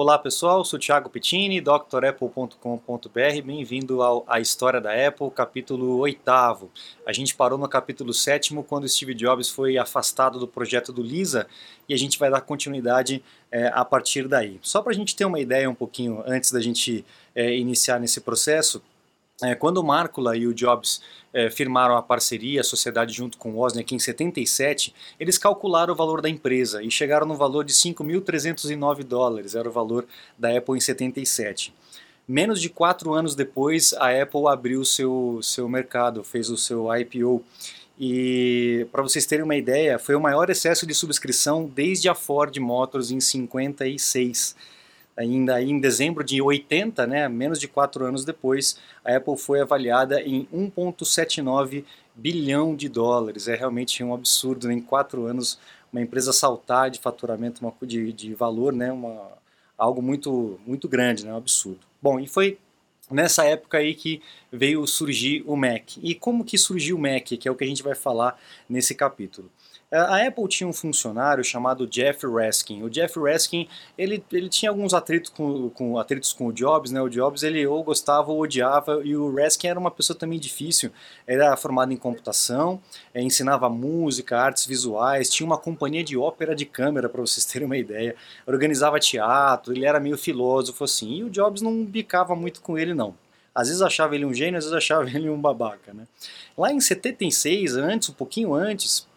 Olá pessoal, sou Thiago Pittini, drapple.com.br, bem-vindo ao A História da Apple, capítulo 8. A gente parou no capítulo 7 quando Steve Jobs foi afastado do projeto do Lisa e a gente vai dar continuidade é, a partir daí. Só para a gente ter uma ideia um pouquinho antes da gente é, iniciar nesse processo, é, quando o Markula e o Jobs é, firmaram a parceria, a sociedade junto com o Wozniak em 77, eles calcularam o valor da empresa e chegaram no valor de 5.309 dólares, era o valor da Apple em 77. Menos de quatro anos depois, a Apple abriu seu, seu mercado, fez o seu IPO. E para vocês terem uma ideia, foi o maior excesso de subscrição desde a Ford Motors em 56 ainda em dezembro de 80, né, menos de quatro anos depois, a Apple foi avaliada em 1,79 bilhão de dólares. É realmente um absurdo, né? em quatro anos, uma empresa saltar de faturamento, uma, de, de valor, né, uma, algo muito, muito grande, né, um absurdo. Bom, e foi nessa época aí que veio surgir o Mac. E como que surgiu o Mac, que é o que a gente vai falar nesse capítulo. A Apple tinha um funcionário chamado Jeff Raskin. O Jeff Raskin, ele, ele tinha alguns atritos com, com, atritos com o Jobs, né? O Jobs, ele ou gostava ou odiava, e o Raskin era uma pessoa também difícil. Era formado em computação, é, ensinava música, artes visuais, tinha uma companhia de ópera de câmera, para vocês terem uma ideia. Organizava teatro, ele era meio filósofo, assim. E o Jobs não bicava muito com ele, não. Às vezes achava ele um gênio, às vezes achava ele um babaca, né? Lá em 76, antes, um pouquinho antes,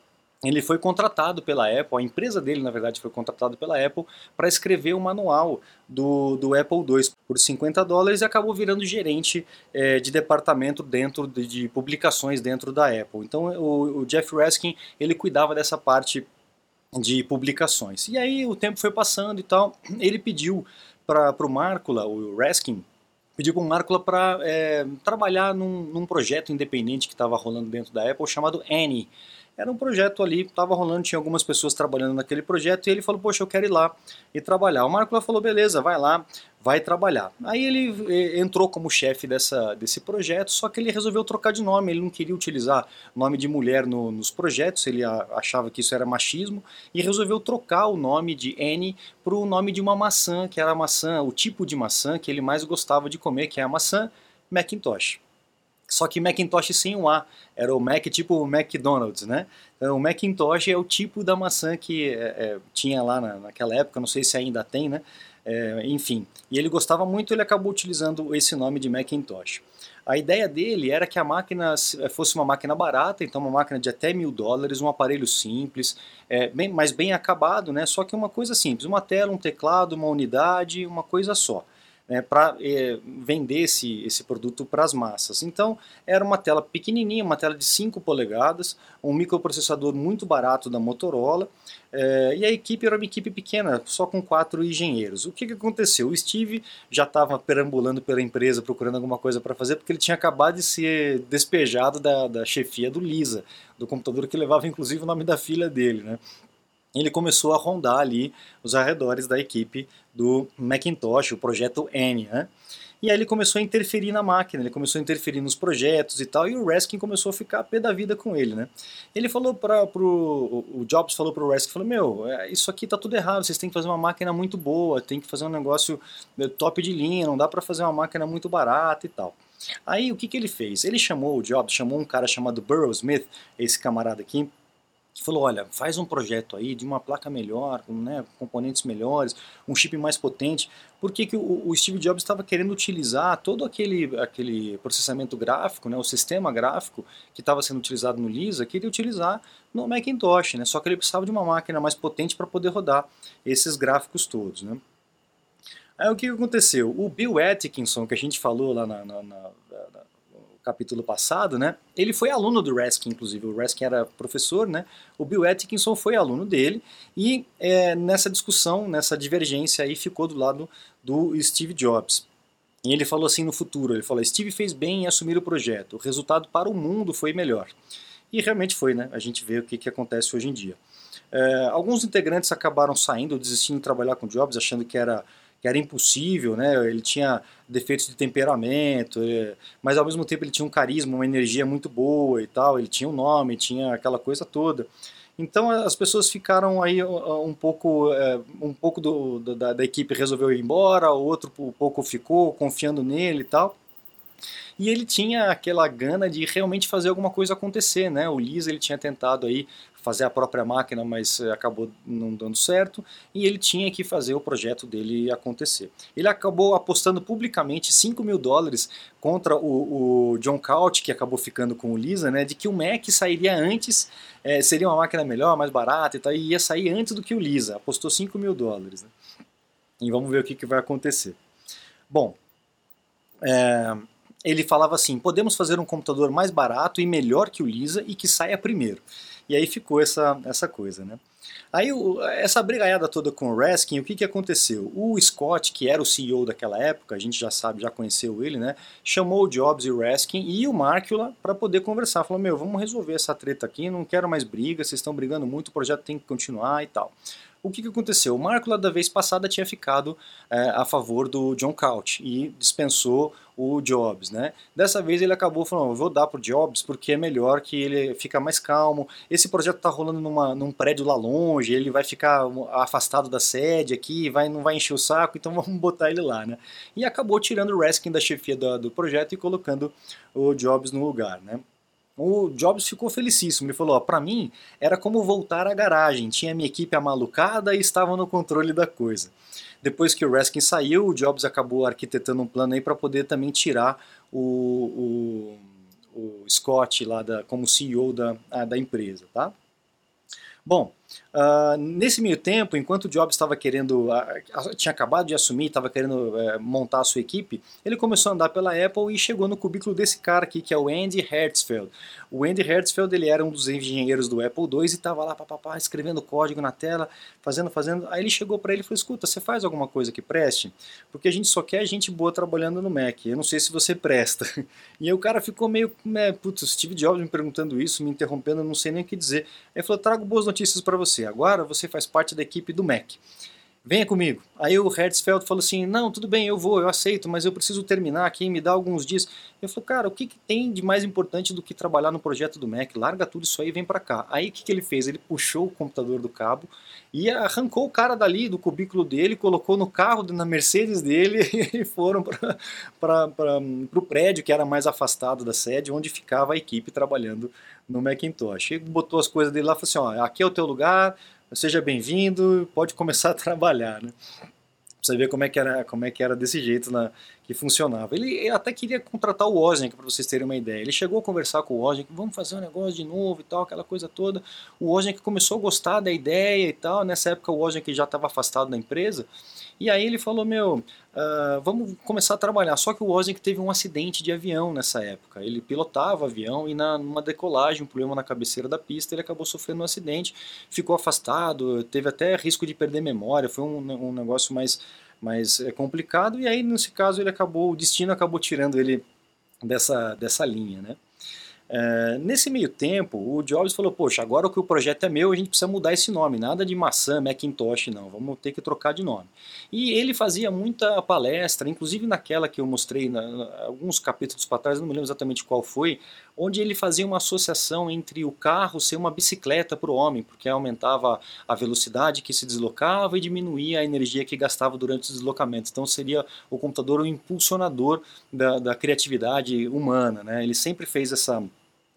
ele foi contratado pela Apple, a empresa dele, na verdade, foi contratada pela Apple para escrever o manual do, do Apple II por 50 dólares e acabou virando gerente é, de departamento dentro de, de, publicações dentro da Apple. Então o, o Jeff Raskin ele cuidava dessa parte de publicações. E aí o tempo foi passando e tal, ele pediu para o Markula, o Raskin, pediu para o Markula para é, trabalhar num, num projeto independente que estava rolando dentro da Apple chamado Annie. Era um projeto ali, estava rolando, tinha algumas pessoas trabalhando naquele projeto e ele falou, poxa, eu quero ir lá e trabalhar. O Marco falou, beleza, vai lá, vai trabalhar. Aí ele entrou como chefe dessa, desse projeto, só que ele resolveu trocar de nome, ele não queria utilizar nome de mulher no, nos projetos, ele achava que isso era machismo, e resolveu trocar o nome de Annie para o nome de uma maçã, que era a maçã, o tipo de maçã que ele mais gostava de comer, que é a maçã Macintosh só que Macintosh sem o A, era o Mac tipo McDonald's, né? Então, o Macintosh é o tipo da maçã que é, é, tinha lá na, naquela época, não sei se ainda tem, né? É, enfim, e ele gostava muito, ele acabou utilizando esse nome de Macintosh. A ideia dele era que a máquina é, fosse uma máquina barata, então uma máquina de até mil dólares, um aparelho simples, é, bem, mas bem acabado, né? Só que uma coisa simples, uma tela, um teclado, uma unidade, uma coisa só né, para é, vender esse, esse produto para as massas. Então era uma tela pequenininha, uma tela de 5 polegadas, um microprocessador muito barato da Motorola é, e a equipe era uma equipe pequena, só com quatro engenheiros. O que, que aconteceu? O Steve já estava perambulando pela empresa procurando alguma coisa para fazer porque ele tinha acabado de ser despejado da, da chefia do Lisa, do computador que levava inclusive o nome da filha dele. Né? Ele começou a rondar ali os arredores da equipe do Macintosh, o projeto N, né? E aí ele começou a interferir na máquina, ele começou a interferir nos projetos e tal, e o Raskin começou a ficar a pé da vida com ele, né? Ele falou para pro o Jobs falou para o Raskin, falou: "Meu, é, isso aqui tá tudo errado, vocês têm que fazer uma máquina muito boa, tem que fazer um negócio é, top de linha, não dá para fazer uma máquina muito barata e tal". Aí o que que ele fez? Ele chamou o Jobs, chamou um cara chamado Burrow Smith, esse camarada aqui, falou, olha, faz um projeto aí de uma placa melhor, com né, componentes melhores, um chip mais potente. Por que, que o, o Steve Jobs estava querendo utilizar todo aquele, aquele processamento gráfico, né, o sistema gráfico que estava sendo utilizado no Lisa, queria utilizar no Macintosh, né, só que ele precisava de uma máquina mais potente para poder rodar esses gráficos todos. Né. Aí o que aconteceu? O Bill Atkinson, que a gente falou lá na, na, na capítulo passado, né? Ele foi aluno do Raskin, inclusive. O Raskin era professor, né? O Bill Atkinson foi aluno dele e é, nessa discussão, nessa divergência aí, ficou do lado do Steve Jobs. E ele falou assim no futuro, ele falou, Steve fez bem em assumir o projeto, o resultado para o mundo foi melhor. E realmente foi, né? A gente vê o que, que acontece hoje em dia. É, alguns integrantes acabaram saindo, desistindo de trabalhar com Jobs, achando que era que era impossível, né? Ele tinha defeitos de temperamento, é, mas ao mesmo tempo ele tinha um carisma, uma energia muito boa e tal. Ele tinha um nome, tinha aquela coisa toda. Então as pessoas ficaram aí um pouco, é, um pouco do, da, da, equipe resolveu ir embora, o outro um pouco ficou confiando nele e tal. E ele tinha aquela gana de realmente fazer alguma coisa acontecer, né? O Lisa ele tinha tentado aí fazer a própria máquina, mas eh, acabou não dando certo, e ele tinha que fazer o projeto dele acontecer. Ele acabou apostando publicamente 5 mil dólares contra o, o John Couch, que acabou ficando com o Lisa, né, de que o Mac sairia antes, é, seria uma máquina melhor, mais barata e tal, e ia sair antes do que o Lisa. Apostou 5 mil dólares. Né? E vamos ver o que, que vai acontecer. Bom, é, ele falava assim: podemos fazer um computador mais barato e melhor que o Lisa e que saia primeiro. E aí ficou essa, essa coisa, né? Aí o, essa brigaiada toda com o Raskin, o que, que aconteceu? O Scott, que era o CEO daquela época, a gente já sabe, já conheceu ele, né? Chamou o Jobs e o Raskin e o Markula para poder conversar. Falou: Meu, vamos resolver essa treta aqui, não quero mais briga, vocês estão brigando muito, o projeto tem que continuar e tal o que, que aconteceu? O Marco da vez passada tinha ficado é, a favor do John Couch e dispensou o Jobs, né? Dessa vez ele acabou falando, vou dar pro Jobs porque é melhor que ele fica mais calmo. Esse projeto está rolando numa, num prédio lá longe, ele vai ficar afastado da sede aqui, vai, não vai encher o saco, então vamos botar ele lá, né? E acabou tirando o Raskin da chefia do, do projeto e colocando o Jobs no lugar, né? O Jobs ficou felicíssimo. Ele falou: para mim era como voltar à garagem. Tinha minha equipe amalucada e estavam no controle da coisa. Depois que o Raskin saiu, o Jobs acabou arquitetando um plano aí para poder também tirar o, o, o Scott lá da, como CEO da, da empresa, tá? Bom, Uh, nesse meio tempo, enquanto o Jobs estava querendo, uh, tinha acabado de assumir, estava querendo uh, montar a sua equipe, ele começou a andar pela Apple e chegou no cubículo desse cara aqui, que é o Andy Hertzfeld. O Andy Hertzfeld ele era um dos engenheiros do Apple II e estava lá, papapá, escrevendo código na tela, fazendo, fazendo. Aí ele chegou para ele e falou: Escuta, você faz alguma coisa que preste? Porque a gente só quer gente boa trabalhando no Mac. Eu não sei se você presta. E aí o cara ficou meio, né, putz, Steve Jobs me perguntando isso, me interrompendo, não sei nem o que dizer. Aí ele falou: Trago boas notícias para você você. Agora você faz parte da equipe do Mac. Venha comigo. Aí o Hertzfeld falou assim: Não, tudo bem, eu vou, eu aceito, mas eu preciso terminar aqui, me dá alguns dias. Eu falei: Cara, o que, que tem de mais importante do que trabalhar no projeto do Mac? Larga tudo isso aí e vem para cá. Aí o que, que ele fez? Ele puxou o computador do cabo e arrancou o cara dali do cubículo dele, colocou no carro, na Mercedes dele e foram para o prédio que era mais afastado da sede, onde ficava a equipe trabalhando no Macintosh. Ele botou as coisas dele lá e falou assim: ó, aqui é o teu lugar, seja bem-vindo, pode começar a trabalhar, né? Pra você ver como é que era, como é que era desse jeito na, que funcionava. Ele, até queria contratar o Wozniak, para vocês terem uma ideia. Ele chegou a conversar com o Wozniak, vamos fazer um negócio de novo e tal, aquela coisa toda. O Wozniak começou a gostar da ideia e tal. Nessa época o Wozniak já estava afastado da empresa. E aí ele falou, meu, uh, vamos começar a trabalhar. Só que o Wozniak teve um acidente de avião nessa época. Ele pilotava avião e na, numa decolagem, um problema na cabeceira da pista, ele acabou sofrendo um acidente, ficou afastado, teve até risco de perder memória, foi um, um negócio mais, mais é, complicado. E aí, nesse caso, ele acabou, o destino acabou tirando ele dessa, dessa linha, né? É, nesse meio tempo, o Jobs falou: Poxa, agora que o projeto é meu, a gente precisa mudar esse nome. Nada de maçã, Macintosh, não. Vamos ter que trocar de nome. E ele fazia muita palestra, inclusive naquela que eu mostrei, na, alguns capítulos para trás, não me lembro exatamente qual foi, onde ele fazia uma associação entre o carro ser uma bicicleta para o homem, porque aumentava a velocidade que se deslocava e diminuía a energia que gastava durante os deslocamentos. Então seria o computador o impulsionador da, da criatividade humana. Né? Ele sempre fez essa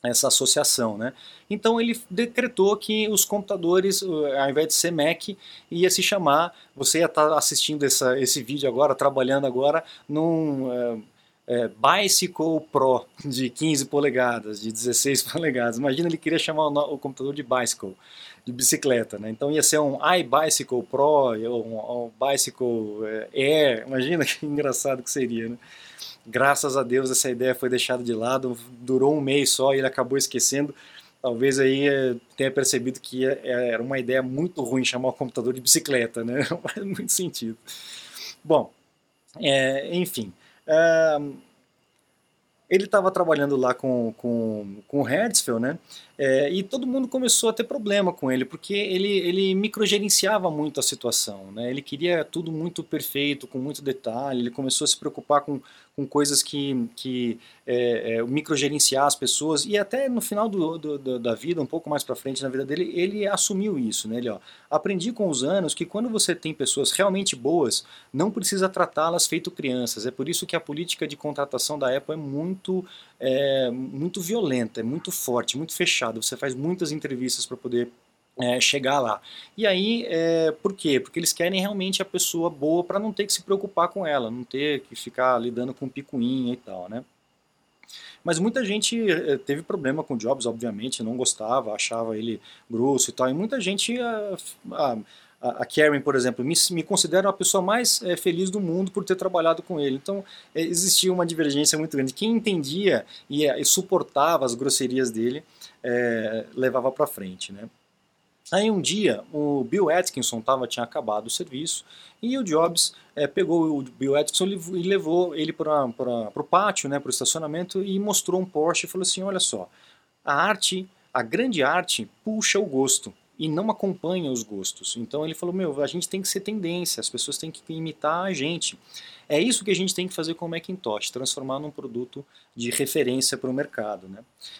essa associação, né? Então ele decretou que os computadores, ao invés de ser Mac, ia se chamar, você ia estar assistindo essa, esse vídeo agora, trabalhando agora num é, é, Bicycle Pro de 15 polegadas, de 16 polegadas. Imagina ele queria chamar o, o computador de Bicycle, de bicicleta, né? Então ia ser um iBicycle Pro, um, um Bicycle é, Air, imagina que engraçado que seria, né? Graças a Deus essa ideia foi deixada de lado, durou um mês só e ele acabou esquecendo. Talvez aí é, tenha percebido que é, era uma ideia muito ruim chamar o computador de bicicleta, né? Não faz muito sentido. Bom, é, enfim. Ele estava trabalhando lá com, com, com o Hertzfeld, né? É, e todo mundo começou a ter problema com ele, porque ele, ele microgerenciava muito a situação, né? Ele queria tudo muito perfeito, com muito detalhe, ele começou a se preocupar com, com coisas que, que é, é, microgerenciar as pessoas e até no final do, do, da vida, um pouco mais para frente na vida dele, ele assumiu isso, né? Ele, ó, aprendi com os anos que quando você tem pessoas realmente boas, não precisa tratá-las feito crianças. É por isso que a política de contratação da Apple é muito, é, muito violenta, é muito forte, muito fechada. Você faz muitas entrevistas para poder é, chegar lá. E aí, é, por quê? Porque eles querem realmente a pessoa boa para não ter que se preocupar com ela, não ter que ficar lidando com picuinha e tal, né? Mas muita gente é, teve problema com Jobs, obviamente, não gostava, achava ele grosso e tal. E muita gente, a, a, a Karen, por exemplo, me, me considera a pessoa mais é, feliz do mundo por ter trabalhado com ele. Então é, existia uma divergência muito grande. Quem entendia e, e suportava as grosserias dele é, levava para frente, né? Aí um dia o Bill Atkinson tava, tinha acabado o serviço e o Jobs é, pegou o Bill Atkinson e levou ele para o pátio, né, para o estacionamento e mostrou um Porsche e falou assim, olha só, a arte, a grande arte puxa o gosto e não acompanha os gostos. Então ele falou, meu, a gente tem que ser tendência, as pessoas têm que imitar a gente. É isso que a gente tem que fazer com o Macintosh, transformar num produto de referência para o mercado. Né?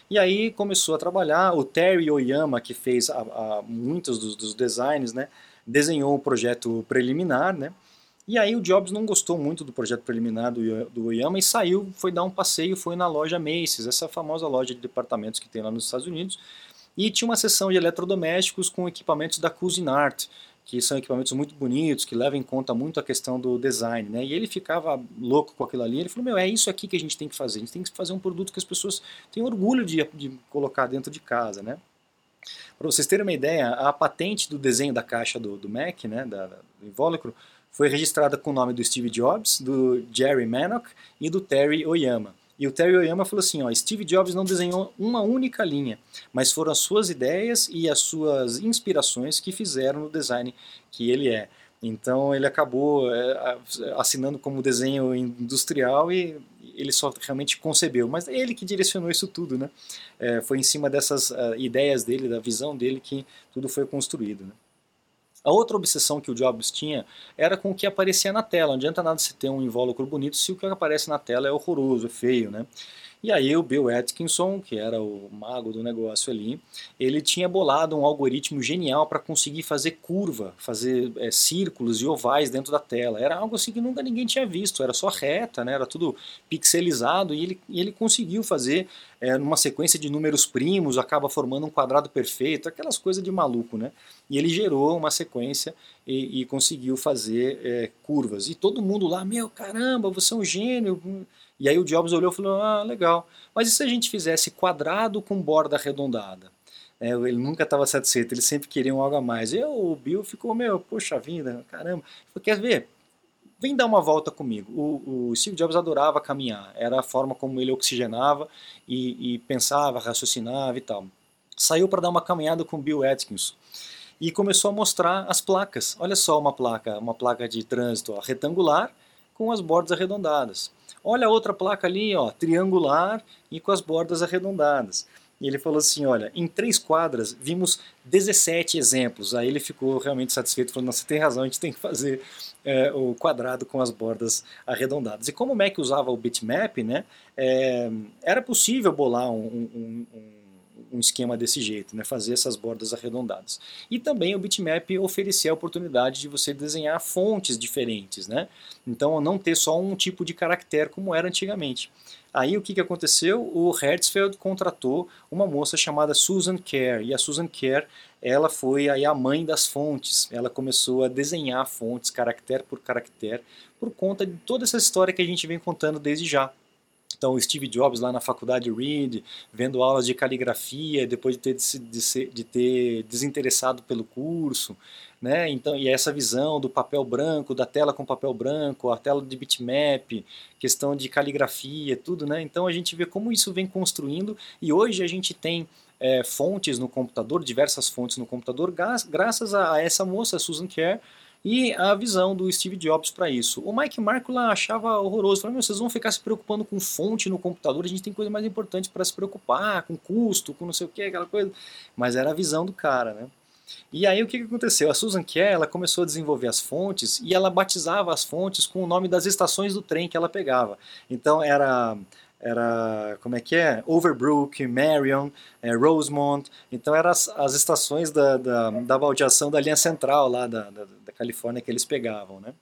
E aí começou a trabalhar, o Terry Oyama, que fez a, a, muitos dos, dos designs, né, desenhou o projeto preliminar, né, e aí o Jobs não gostou muito do projeto preliminar do, do Oyama e saiu, foi dar um passeio, foi na loja Macy's, essa famosa loja de departamentos que tem lá nos Estados Unidos, e tinha uma seção de eletrodomésticos com equipamentos da Cuisinart, que são equipamentos muito bonitos, que levam em conta muito a questão do design, né? E ele ficava louco com aquilo ali, ele falou, meu, é isso aqui que a gente tem que fazer, a gente tem que fazer um produto que as pessoas tenham orgulho de, de colocar dentro de casa, né? Para vocês terem uma ideia, a patente do desenho da caixa do, do Mac, né, da, do invólucro, foi registrada com o nome do Steve Jobs, do Jerry Manock e do Terry Oyama. E o Terry Oyama falou assim, ó, Steve Jobs não desenhou uma única linha, mas foram as suas ideias e as suas inspirações que fizeram no design que ele é. Então ele acabou é, assinando como desenho industrial e ele só realmente concebeu, mas é ele que direcionou isso tudo, né? É, foi em cima dessas ideias dele, da visão dele que tudo foi construído. Né? A outra obsessão que o Jobs tinha era com o que aparecia na tela. Não adianta nada você ter um invólucro bonito se o que aparece na tela é horroroso, é feio, né? E aí o Bill Atkinson, que era o mago do negócio ali, ele tinha bolado um algoritmo genial para conseguir fazer curva, fazer é, círculos e ovais dentro da tela. Era algo assim que nunca ninguém tinha visto, era só reta, né? era tudo pixelizado e ele, e ele conseguiu fazer é, numa sequência de números primos, acaba formando um quadrado perfeito, aquelas coisas de maluco, né? E ele gerou uma sequência e, e conseguiu fazer é, curvas. E todo mundo lá, meu caramba, você é um gênio e aí o Jobs olhou e falou, ah, legal. Mas e se a gente fizesse quadrado com borda arredondada? É, ele nunca estava satisfeito, ele sempre queria algo a mais. E o Bill ficou, meu, poxa vida, caramba. Falei, Quer ver? Vem dar uma volta comigo. O, o, Steve Jobs adorava caminhar, era a forma como ele oxigenava e, e pensava, raciocinava e tal. Saiu para dar uma caminhada com o Bill Atkinson e começou a mostrar as placas. Olha só uma placa, uma placa de trânsito ó, retangular com as bordas arredondadas. Olha a outra placa ali, ó, triangular e com as bordas arredondadas. E ele falou assim, olha, em três quadras vimos 17 exemplos. Aí ele ficou realmente satisfeito, falou, nossa, tem razão, a gente tem que fazer é, o quadrado com as bordas arredondadas. E como o Mac usava o bitmap, né, é, era possível bolar um, um, um um esquema desse jeito, né, fazer essas bordas arredondadas. E também o bitmap oferecia a oportunidade de você desenhar fontes diferentes, né? Então não ter só um tipo de caractere como era antigamente. Aí o que, que aconteceu? O Hertzfeld contratou uma moça chamada Susan Kerr, e a Susan Kerr ela foi aí a mãe das fontes. Ela começou a desenhar fontes, caractere por caractere, por conta de toda essa história que a gente vem contando desde já. Então, Steve Jobs lá na faculdade Reed, vendo aulas de caligrafia, depois de ter, de, de ter desinteressado pelo curso, né? Então, e essa visão do papel branco, da tela com papel branco, a tela de bitmap, questão de caligrafia, tudo, né? Então a gente vê como isso vem construindo e hoje a gente tem é, fontes no computador, diversas fontes no computador, graças a essa moça, Susan Kerr, e a visão do Steve Jobs para isso. O Mike Markula achava horroroso, falou, vocês vão ficar se preocupando com fonte no computador, a gente tem coisa mais importante para se preocupar, com custo, com não sei o que, aquela coisa. Mas era a visão do cara, né? E aí o que, que aconteceu? A Susan Kerr ela começou a desenvolver as fontes e ela batizava as fontes com o nome das estações do trem que ela pegava. Então era era como é que é? Overbrook, Marion, é, Rosemont. Então eram as, as estações da, da, da baldeação da linha central lá da, da, Califórnia que eles pegavam, né?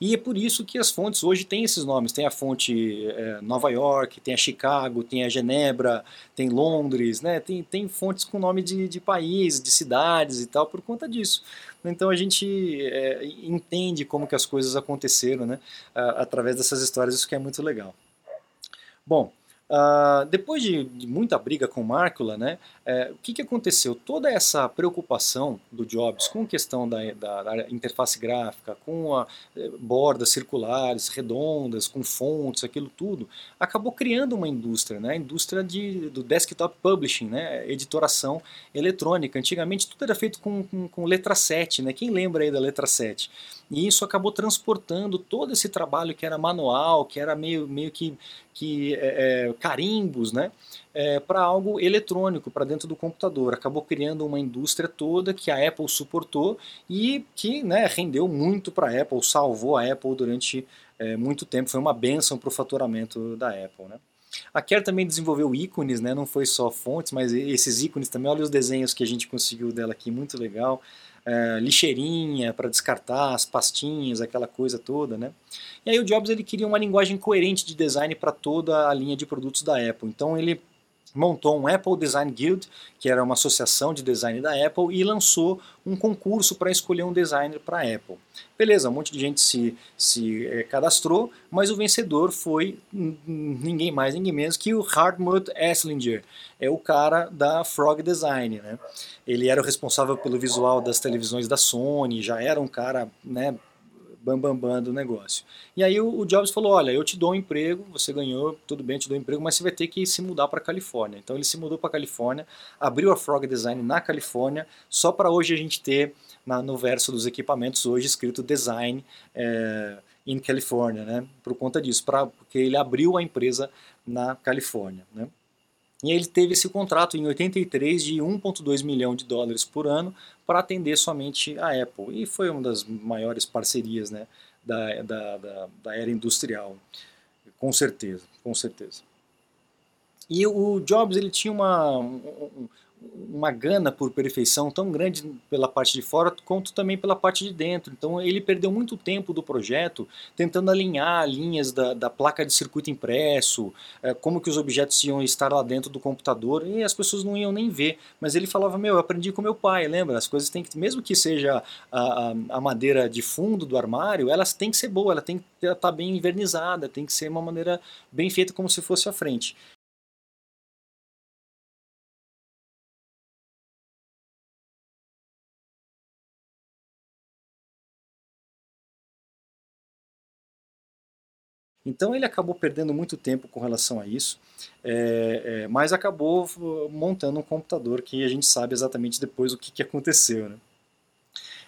E é por isso que as fontes hoje têm esses nomes. Tem a fonte é, Nova York, tem a Chicago, tem a Genebra, tem Londres, né? Tem, tem fontes com nome de, de países, de cidades e tal, por conta disso. Então a gente é, entende como que as coisas aconteceram, né? Através dessas histórias, isso que é muito legal. Bom, Uh, depois de, de, muita briga com Markula, né, é, o que, que aconteceu? Toda essa preocupação do Jobs com a questão da, da, da interface gráfica, com a, eh, bordas circulares, redondas, com fontes, aquilo tudo, acabou criando uma indústria, né, a indústria de, do desktop publishing, né, editoração eletrônica. Antigamente tudo era feito com, com, com letra 7, né, quem lembra aí da letra 7? E isso acabou transportando todo esse trabalho que era manual, que era meio, meio que, que é, é carimbos, né? É, para algo eletrônico, para dentro do computador. Acabou criando uma indústria toda que a Apple suportou e que né, rendeu muito para a Apple, salvou a Apple durante é, muito tempo. Foi uma benção para o faturamento da Apple. Né? A Kerr também desenvolveu ícones, né? não foi só fontes, mas esses ícones também. Olha os desenhos que a gente conseguiu dela aqui, muito legal é, lixeirinha para descartar, as pastinhas, aquela coisa toda, né? E aí o Jobs ele queria uma linguagem coerente de design para toda a linha de produtos da Apple. Então ele montou um Apple Design Guild, que era uma associação de design da Apple, e lançou um concurso para escolher um designer para a Apple. Beleza, um monte de gente se, se é, cadastrou, mas o vencedor foi ninguém mais, ninguém menos que o Hartmut Esslinger, é o cara da Frog Design. Né? Ele era o responsável pelo visual das televisões da Sony, já era um cara né, bambambam bam, bam do negócio. E aí o, o, Jobs falou, olha, eu te dou um emprego, você ganhou, tudo bem, te dou um emprego, mas você vai ter que se mudar para Califórnia. Então ele se mudou para Califórnia, abriu a Frog Design na Califórnia, só para hoje a gente ter na, no verso dos equipamentos hoje escrito Design é, in California, né? Por conta disso, pra, porque ele abriu a empresa na Califórnia, né? E ele teve esse contrato em 83 de 1,2 milhão de dólares por ano para atender somente a Apple. E foi uma das maiores parcerias né, da, da, da, da era industrial, com certeza, com certeza. E o Jobs ele tinha uma, um, uma gana por perfeição tão grande pela parte de fora quanto também pela parte de dentro. Então ele perdeu muito tempo do projeto tentando alinhar linhas da, da placa de circuito impresso, é, como que os objetos iam estar lá dentro do computador e as pessoas não iam nem ver. Mas ele falava, meu, eu aprendi com meu pai, lembra? As coisas têm que, mesmo que seja a, a, a madeira de fundo do armário, elas têm que ser boa, ela tem que estar tá bem invernizada, tem que ser uma maneira bem feita como se fosse à frente. Então ele acabou perdendo muito tempo com relação a isso, é, é, mas acabou montando um computador que a gente sabe exatamente depois o que, que aconteceu. Né?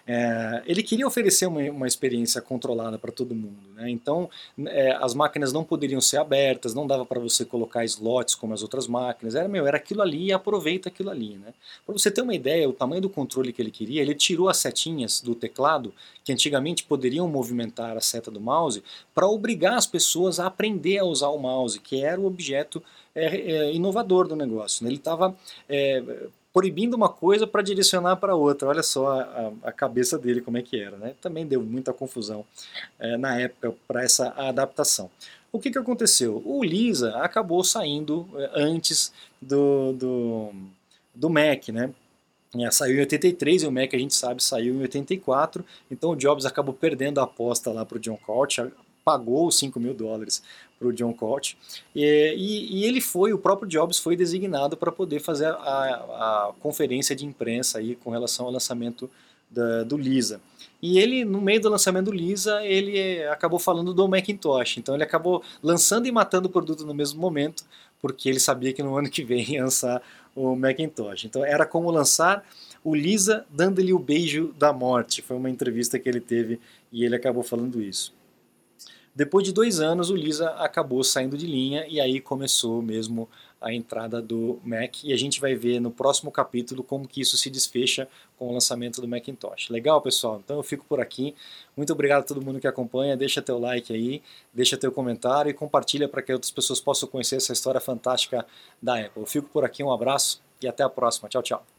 É, ele queria oferecer uma, uma experiência controlada para todo mundo. Né? Então, é, as máquinas não poderiam ser abertas, não dava para você colocar slots como as outras máquinas. Era, meu, era aquilo ali e aproveita aquilo ali. Né? Para você ter uma ideia, o tamanho do controle que ele queria, ele tirou as setinhas do teclado, que antigamente poderiam movimentar a seta do mouse, para obrigar as pessoas a aprender a usar o mouse, que era o objeto é, é inovador do negócio. Né? Ele estava é, proibindo uma coisa para direcionar para outra. Olha só a, a, cabeça dele como é que era. Né? Também deu muita confusão é, na época para essa adaptação. O que, que aconteceu? O Lisa acabou saindo é, antes do, do, do Mac, né? É, saiu em 83 e o Mac a gente sabe saiu em 84, então o Jobs acabou perdendo a aposta lá para o John Couch, pagou os 5 mil dólares para o John Colt. E, e, e, ele foi, o próprio Jobs foi designado para poder fazer a, a, conferência de imprensa aí com relação ao lançamento da, do Lisa. E ele, no meio do lançamento do Lisa, ele acabou falando do Macintosh. Então ele acabou lançando e matando o produto no mesmo momento, porque ele sabia que no ano que vem ia lançar o Macintosh. Então era como lançar o Lisa dando-lhe o beijo da morte. Foi uma entrevista que ele teve e ele acabou falando isso. Depois de dois anos, o Lisa acabou saindo de linha e aí começou mesmo a entrada do Mac e a gente vai ver no próximo capítulo como que isso se desfecha com o lançamento do Macintosh. Legal, pessoal? Então eu fico por aqui. Muito obrigado a todo mundo que acompanha. Deixa teu like aí, deixa teu comentário e compartilha para que outras pessoas possam conhecer essa história fantástica da Apple. Eu fico por aqui, um abraço e até a próxima. Tchau, tchau.